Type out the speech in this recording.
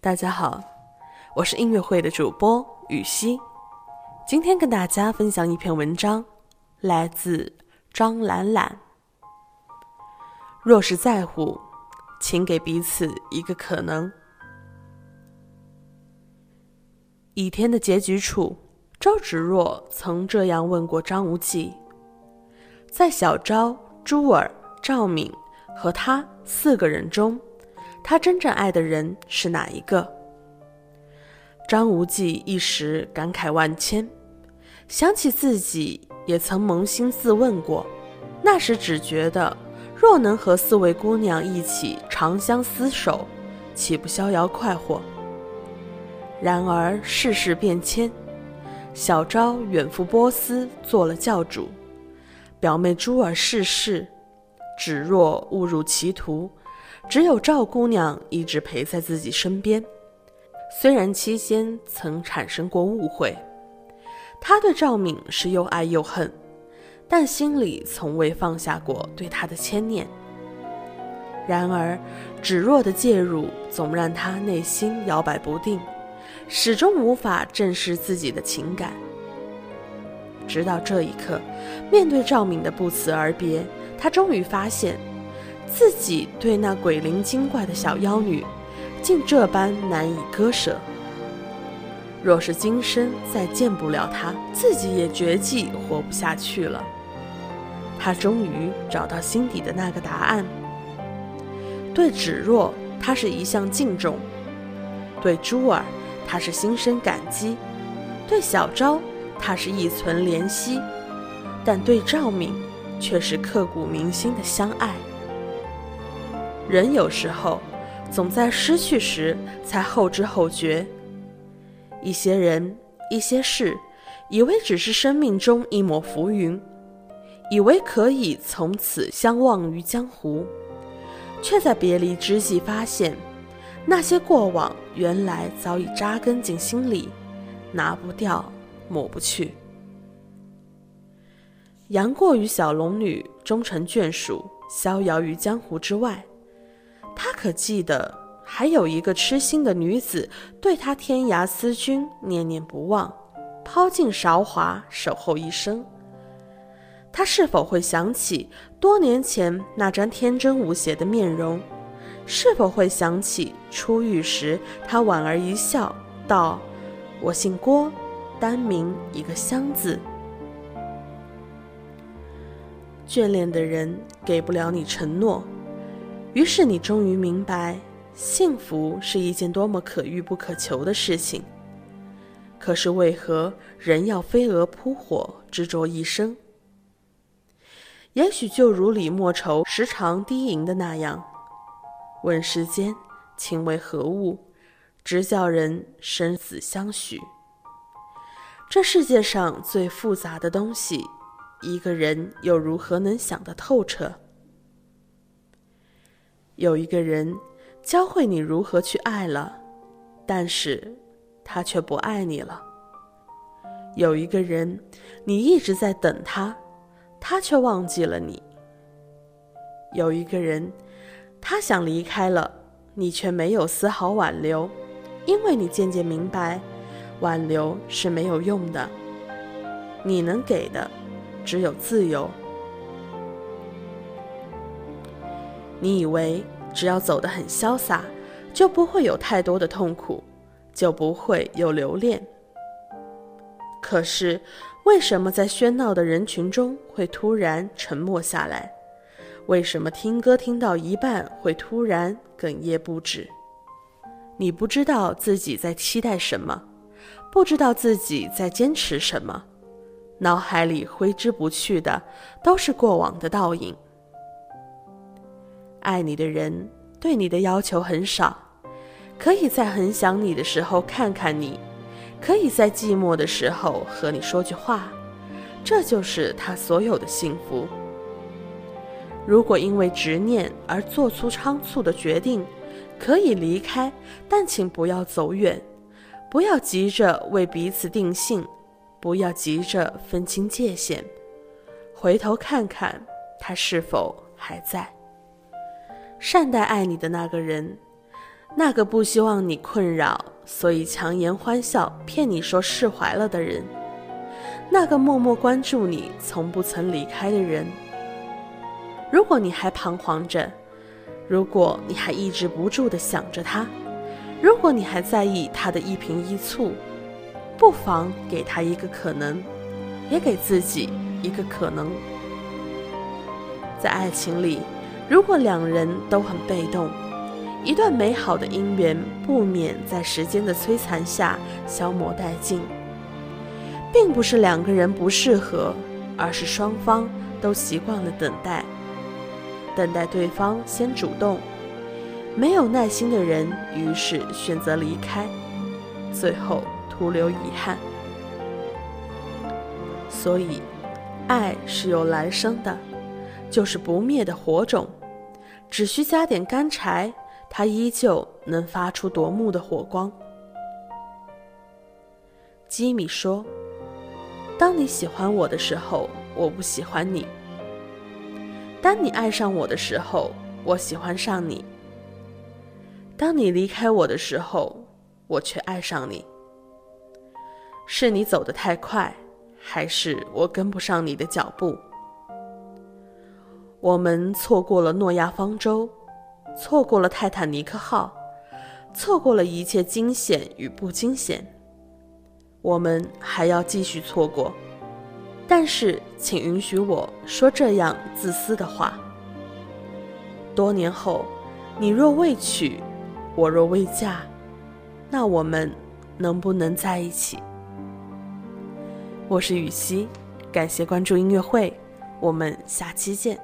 大家好，我是音乐会的主播雨熙，今天跟大家分享一篇文章，来自张兰兰。若是在乎，请给彼此一个可能。倚天的结局处，周芷若曾这样问过张无忌：在小昭、珠儿、赵敏和他四个人中。他真正爱的人是哪一个？张无忌一时感慨万千，想起自己也曾扪心自问过，那时只觉得若能和四位姑娘一起长相厮守，岂不逍遥快活？然而世事变迁，小昭远赴波斯做了教主，表妹珠儿逝世，芷若误入歧途。只有赵姑娘一直陪在自己身边，虽然期间曾产生过误会，他对赵敏是又爱又恨，但心里从未放下过对她的牵念。然而，芷若的介入总让他内心摇摆不定，始终无法正视自己的情感。直到这一刻，面对赵敏的不辞而别，他终于发现。自己对那鬼灵精怪的小妖女，竟这般难以割舍。若是今生再见不了她，自己也绝迹活不下去了。他终于找到心底的那个答案。对芷若，他是一向敬重；对珠儿，他是心生感激；对小昭，他是一存怜惜；但对赵敏，却是刻骨铭心的相爱。人有时候，总在失去时才后知后觉。一些人、一些事，以为只是生命中一抹浮云，以为可以从此相忘于江湖，却在别离之际发现，那些过往原来早已扎根进心里，拿不掉，抹不去。杨过与小龙女终成眷属，逍遥于江湖之外。可记得，还有一个痴心的女子对他天涯思君，念念不忘，抛尽韶华守候一生。他是否会想起多年前那张天真无邪的面容？是否会想起初遇时他莞尔一笑，道：“我姓郭，单名一个香字。”眷恋的人给不了你承诺。于是你终于明白，幸福是一件多么可遇不可求的事情。可是为何人要飞蛾扑火，执着一生？也许就如李莫愁时常低吟的那样：“问世间情为何物，直叫人生死相许。”这世界上最复杂的东西，一个人又如何能想得透彻？有一个人教会你如何去爱了，但是他却不爱你了。有一个人，你一直在等他，他却忘记了你。有一个人，他想离开了，你却没有丝毫挽留，因为你渐渐明白，挽留是没有用的。你能给的，只有自由。你以为只要走得很潇洒，就不会有太多的痛苦，就不会有留恋。可是，为什么在喧闹的人群中会突然沉默下来？为什么听歌听到一半会突然哽咽不止？你不知道自己在期待什么，不知道自己在坚持什么，脑海里挥之不去的都是过往的倒影。爱你的人对你的要求很少，可以在很想你的时候看看你，可以在寂寞的时候和你说句话，这就是他所有的幸福。如果因为执念而做出仓促的决定，可以离开，但请不要走远，不要急着为彼此定性，不要急着分清界限，回头看看他是否还在。善待爱你的那个人，那个不希望你困扰，所以强颜欢笑骗你说释怀了的人，那个默默关注你、从不曾离开的人。如果你还彷徨着，如果你还抑制不住的想着他，如果你还在意他的一颦一蹙，不妨给他一个可能，也给自己一个可能。在爱情里，如果两人都很被动，一段美好的姻缘不免在时间的摧残下消磨殆尽。并不是两个人不适合，而是双方都习惯了等待，等待对方先主动。没有耐心的人，于是选择离开，最后徒留遗憾。所以，爱是有来生的。就是不灭的火种，只需加点干柴，它依旧能发出夺目的火光。吉米说：“当你喜欢我的时候，我不喜欢你；当你爱上我的时候，我喜欢上你；当你离开我的时候，我却爱上你。是你走得太快，还是我跟不上你的脚步？”我们错过了诺亚方舟，错过了泰坦尼克号，错过了一切惊险与不惊险。我们还要继续错过，但是请允许我说这样自私的话：多年后，你若未娶，我若未嫁，那我们能不能在一起？我是雨熙，感谢关注音乐会，我们下期见。